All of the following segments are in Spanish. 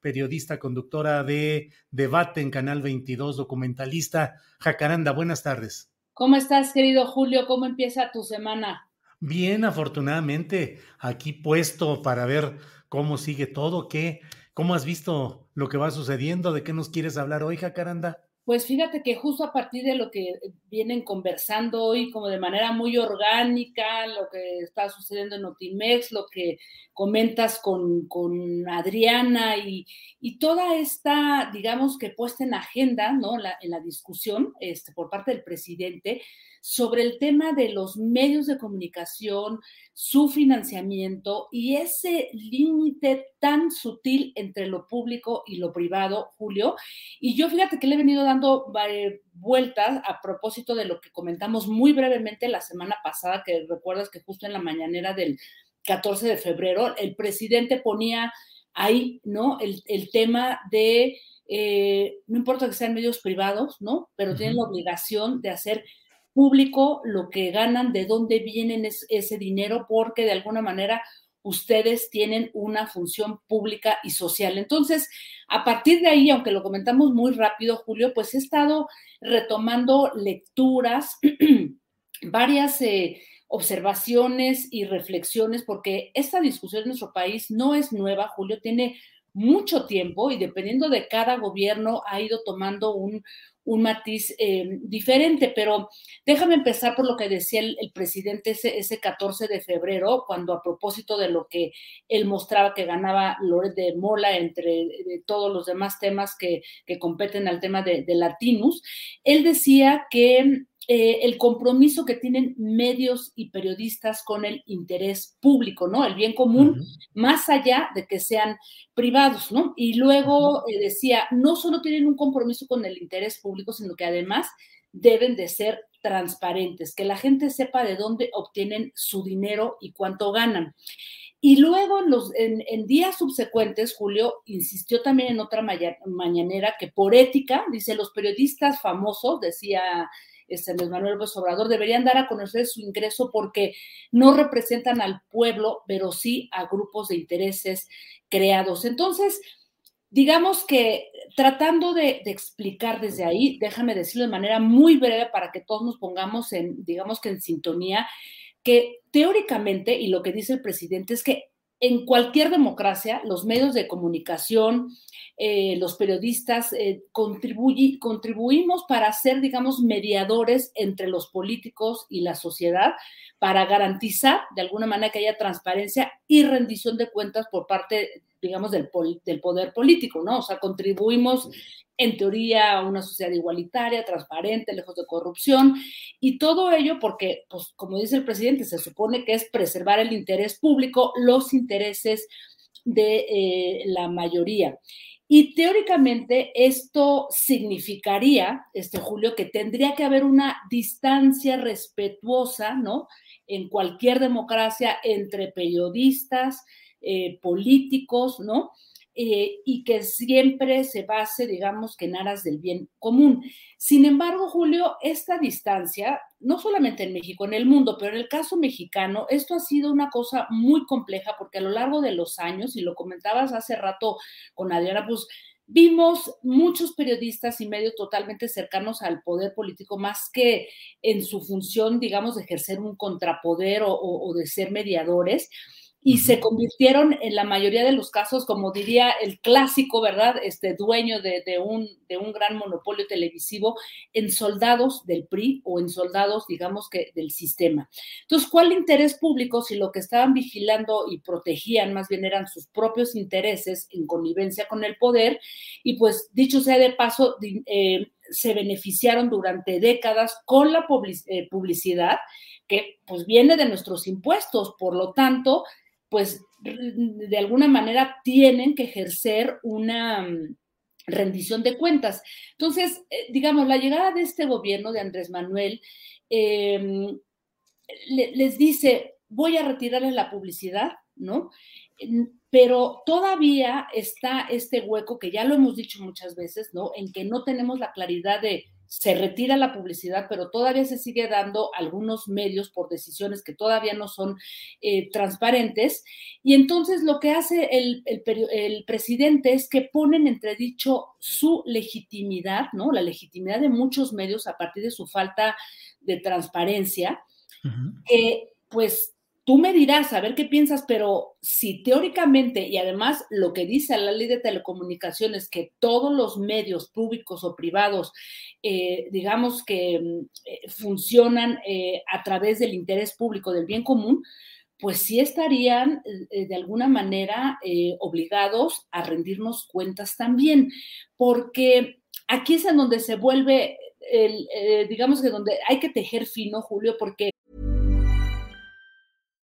periodista, conductora de Debate en Canal 22, documentalista. Jacaranda, buenas tardes. ¿Cómo estás, querido Julio? ¿Cómo empieza tu semana? Bien, afortunadamente, aquí puesto para ver cómo sigue todo, qué, cómo has visto lo que va sucediendo, de qué nos quieres hablar hoy, Jacaranda. Pues fíjate que justo a partir de lo que vienen conversando hoy, como de manera muy orgánica, lo que está sucediendo en Notimex, lo que comentas con, con Adriana y, y, toda esta, digamos que puesta en agenda, ¿no? La, en la discusión este, por parte del presidente, sobre el tema de los medios de comunicación, su financiamiento y ese límite tan sutil entre lo público y lo privado, Julio. Y yo fíjate que le he venido dando vueltas a propósito de lo que comentamos muy brevemente la semana pasada, que recuerdas que justo en la mañanera del 14 de febrero, el presidente ponía ahí, ¿no? El, el tema de, eh, no importa que sean medios privados, ¿no? Pero tienen la obligación de hacer público lo que ganan, de dónde vienen ese dinero, porque de alguna manera ustedes tienen una función pública y social. Entonces, a partir de ahí, aunque lo comentamos muy rápido, Julio, pues he estado retomando lecturas, varias eh, observaciones y reflexiones, porque esta discusión en nuestro país no es nueva, Julio, tiene mucho tiempo y dependiendo de cada gobierno ha ido tomando un, un matiz eh, diferente, pero déjame empezar por lo que decía el, presidente ese, ese, 14 de febrero, cuando a propósito de lo que él mostraba que ganaba Loret de Mola entre todos los demás temas que, que competen al tema de, de Latinus, él decía que eh, el compromiso que tienen medios y periodistas con el interés público, ¿no? El bien común, más allá de que sean privados, ¿no? Y luego eh, decía, no solo tienen un compromiso con el interés público, sino que además deben de ser transparentes, que la gente sepa de dónde obtienen su dinero y cuánto ganan. Y luego en, los, en, días subsecuentes, Julio insistió también en otra mañanera que por ética, dice, los periodistas famosos, decía este, Luis Manuel López Obrador, deberían dar a conocer su ingreso porque no representan al pueblo, pero sí a grupos de intereses creados. Entonces, digamos que tratando de, de, explicar desde ahí, déjame decirlo de manera muy breve para que todos nos pongamos en, digamos que en sintonía, que teóricamente, y lo que dice el presidente es que en cualquier democracia, los medios de comunicación, eh, los periodistas, eh, contribuimos para ser, digamos, mediadores entre los políticos y la sociedad, para garantizar de alguna manera que haya transparencia y rendición de cuentas por parte, digamos, del, del poder político, ¿no? O sea, contribuimos en teoría a una sociedad igualitaria, transparente, lejos de corrupción, y todo ello porque, pues, como dice el presidente, se supone que es preservar el interés público, los intereses de eh, la mayoría. Y teóricamente esto significaría, este Julio, que tendría que haber una distancia respetuosa, ¿no? En cualquier democracia entre periodistas, eh, políticos, ¿no? eh, y que siempre se base, digamos, que en aras del bien común. Sin embargo, Julio, esta distancia, no solamente en México, en el mundo, pero en el caso mexicano, esto ha sido una cosa muy compleja porque a lo largo de los años, y lo comentabas hace rato con Adriana, pues vimos muchos periodistas y medios totalmente cercanos al poder político, más que en su función, digamos, de ejercer un contrapoder o, o de ser mediadores y se convirtieron en la mayoría de los casos, como diría el clásico, ¿verdad? Este dueño de, un, de un gran monopolio televisivo, en soldados del PRI o en soldados, digamos que, del sistema. Entonces, ¿cuál interés público si lo que estaban vigilando y protegían más bien eran sus propios intereses en connivencia con el poder? Y pues, dicho sea de paso, eh, se beneficiaron durante décadas con la eh, publicidad que pues viene de nuestros impuestos, por lo tanto, pues de alguna manera tienen que ejercer una mm, rendición de cuentas. Entonces, eh, digamos, la llegada de este gobierno de Andrés Manuel em, les dice, voy a retirarles la publicidad, ¿no? Pero todavía está este hueco que ya lo hemos dicho muchas veces, ¿no? En que no tenemos la claridad de se retira la publicidad, pero todavía se sigue dando algunos medios por decisiones que todavía no son eh, transparentes. Y entonces lo que hace el, presidente es que pone en entredicho su legitimidad, ¿no? La legitimidad de muchos medios a partir de su falta de transparencia, que pues Tú me dirás, a ver qué piensas, pero si teóricamente, y además lo que dice la ley de telecomunicaciones, que todos los medios públicos o privados, eh, digamos que mm, eh, funcionan eh, a través del interés público, del bien común, pues sí estarían de alguna manera obligados a rendirnos cuentas también, porque aquí es en donde se vuelve, el, digamos que donde hay que tejer fino, Julio, porque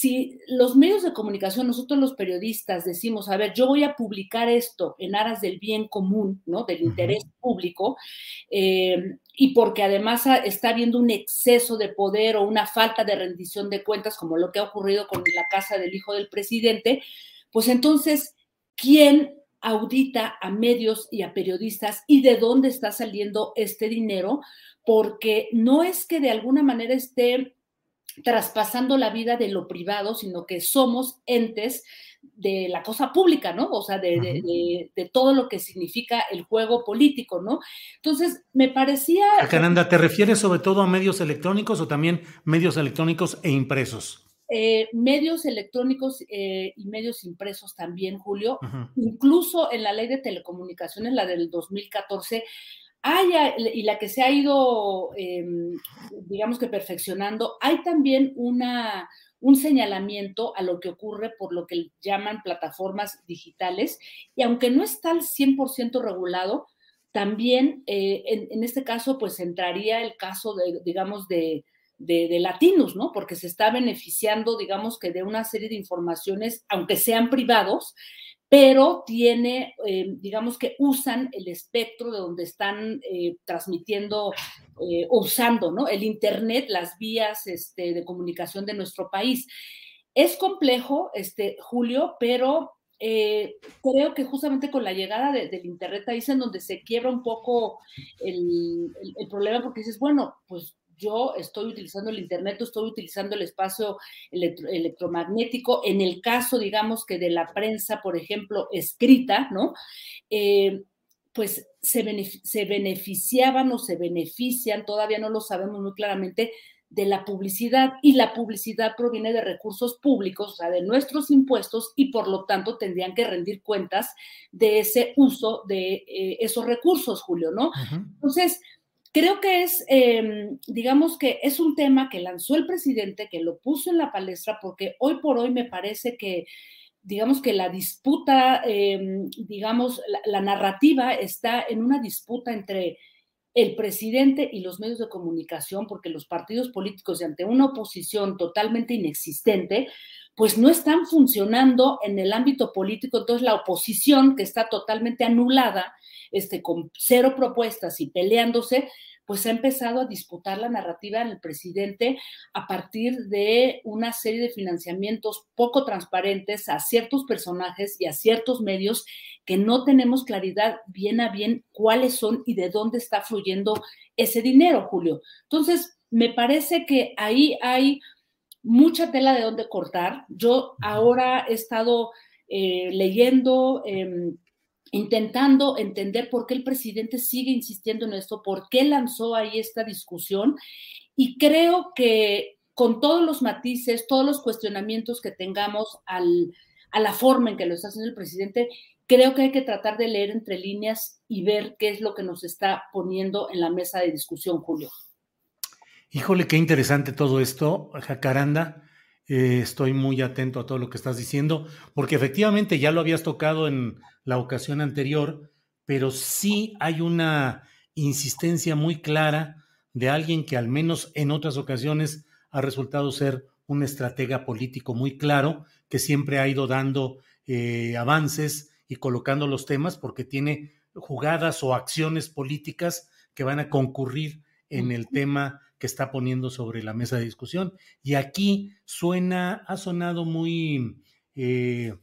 si los medios de comunicación, nosotros los periodistas decimos, a ver, yo voy a publicar esto en aras del bien común, ¿no? Del interés público, eh, y porque además está habiendo un exceso de poder o una falta de rendición de cuentas, como lo que ha ocurrido con la casa del hijo del presidente, pues entonces, ¿quién audita a medios y a periodistas y de dónde está saliendo este dinero? Porque no es que de alguna manera esté traspasando la vida de lo privado, sino que somos entes de la cosa pública, ¿no? O sea, de, todo lo que significa el juego político, ¿no? Entonces, me parecía... Cananda, ¿te refieres sobre todo a medios electrónicos o también medios electrónicos e impresos? Eh, medios electrónicos eh, y medios impresos también, Julio. Incluso en la ley de telecomunicaciones, la del 2014, hay, y la que se ha ido, em, digamos que perfeccionando, hay también una, un señalamiento a lo que ocurre por lo que llaman plataformas digitales, y aunque no está al 100% regulado, también eh, en, este caso, pues entraría el caso, de, digamos, de, de, latinos, ¿no? Porque se está beneficiando, digamos, que de una serie de informaciones, aunque sean privados, pero tiene, eh, digamos que usan el espectro de donde están eh, transmitiendo, eh, usando, ¿no? El Internet, las vías este, de comunicación de nuestro país. Es complejo, este, Julio, pero creo que justamente con la llegada del Internet ahí es en donde se quiebra un poco el, el problema, porque dices, bueno, pues yo estoy utilizando el Internet, estoy utilizando el espacio electromagnético, en el caso, digamos, que de la prensa, por ejemplo, escrita, ¿no? Eh, pues se, se beneficiaban o se benefician, todavía no lo sabemos muy claramente, de la publicidad y la publicidad proviene de recursos públicos, o sea, de nuestros impuestos y por lo tanto tendrían que rendir cuentas de ese uso de eh, esos recursos, Julio, ¿no? Entonces, creo que es, em, digamos que es un tema que lanzó el presidente, que lo puso en la palestra, porque hoy por hoy me parece que digamos que la disputa, em, digamos, la, narrativa está en una disputa entre el presidente y los medios de comunicación, porque los partidos políticos, ante una oposición totalmente inexistente, pues no están funcionando en el ámbito político. Entonces, la oposición, que está totalmente anulada, este, con cero propuestas y peleándose, pues ha empezado a disputar la narrativa en el presidente a partir de una serie de financiamientos poco transparentes a ciertos personajes y a ciertos medios que no tenemos claridad bien a bien cuáles son y de dónde está fluyendo ese dinero, Julio. Entonces, me parece que ahí hay mucha tela de dónde cortar. Yo ahora he estado eh, leyendo... Em, intentando entender por qué el presidente sigue insistiendo en esto, por qué lanzó ahí esta discusión. Y creo que con todos los matices, todos los cuestionamientos que tengamos a la forma en que lo está haciendo el presidente, creo que hay que tratar de leer entre líneas y ver qué es lo que nos está poniendo en la mesa de discusión, Julio. Híjole, qué interesante todo esto, Jacaranda. Eh, estoy muy atento a todo lo que estás diciendo, porque efectivamente ya lo habías tocado en la ocasión anterior, pero sí hay una insistencia muy clara de alguien que al menos en otras ocasiones ha resultado ser un estratega político muy claro, que siempre ha ido dando eh, avances y colocando los temas porque tiene jugadas o acciones políticas que van a concurrir en el tema que está poniendo sobre la mesa de discusión. Y aquí suena, ha sonado muy eh,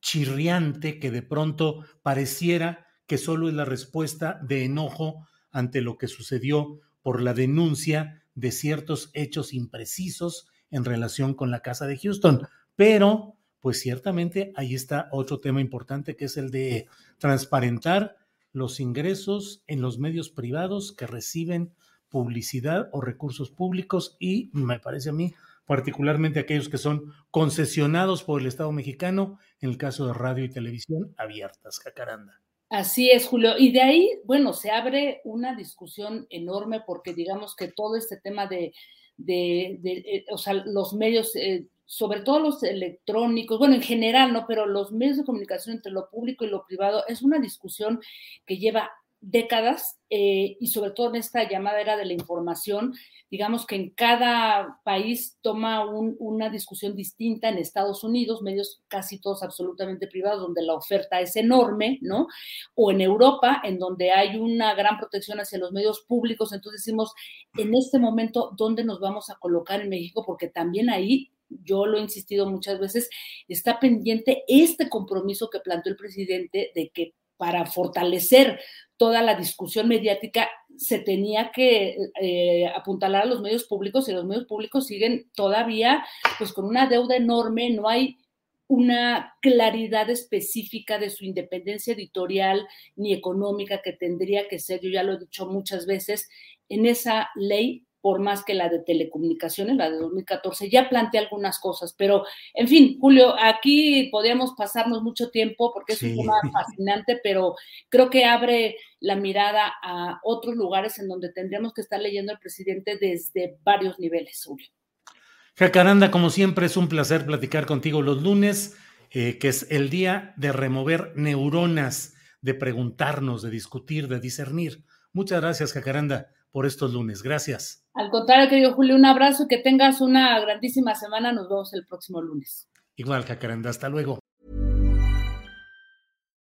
chirriante que de pronto pareciera que solo es la respuesta de enojo ante lo que sucedió por la denuncia de ciertos hechos imprecisos en relación con la casa de Houston. Pero, pues ciertamente ahí está otro tema importante que es el de transparentar los ingresos en los medios privados que reciben publicidad o recursos públicos y me parece a mí particularmente aquellos que son concesionados por el Estado mexicano, en el caso de radio y televisión abiertas, Jacaranda. Así es, Julio. Y de ahí, bueno, se abre una discusión enorme porque digamos que todo este tema de, eh, o sea, los medios, eh, sobre todo los electrónicos, bueno, en general, ¿no? Pero los medios de comunicación entre lo público y lo privado es una discusión que lleva décadas eh, y sobre todo en esta llamada era de la información, digamos que en cada país toma una discusión distinta en Estados Unidos, medios casi todos absolutamente privados, donde la oferta es enorme, ¿no? O en Europa, en donde hay una gran protección hacia los medios públicos, entonces decimos, en este momento, ¿dónde nos vamos a colocar en México? Porque también ahí yo lo he insistido muchas veces, está pendiente este compromiso que planteó el presidente de que para fortalecer toda la discusión mediática se tenía que eh, apuntalar a los medios públicos y los medios públicos siguen todavía pues con una deuda enorme, no hay una claridad específica de su independencia editorial ni económica que tendría que ser, yo ya lo he dicho muchas veces, en esa ley por más que la de telecomunicaciones, la de 2014, ya plantea algunas cosas, pero en fin, Julio, aquí podríamos pasarnos mucho tiempo porque es un tema fascinante, pero creo que abre la mirada a otros lugares en donde tendríamos que estar leyendo al presidente desde varios niveles, Julio. Jacaranda, como siempre, es un placer platicar contigo los lunes, eh, que es el día de remover neuronas, de preguntarnos, de discutir, de discernir. Muchas gracias, Jacaranda por estos lunes. Gracias. Al contrario, querido Julio, un abrazo y que tengas una grandísima semana. Nos vemos el próximo lunes. Igual, Jacaranda. Hasta luego.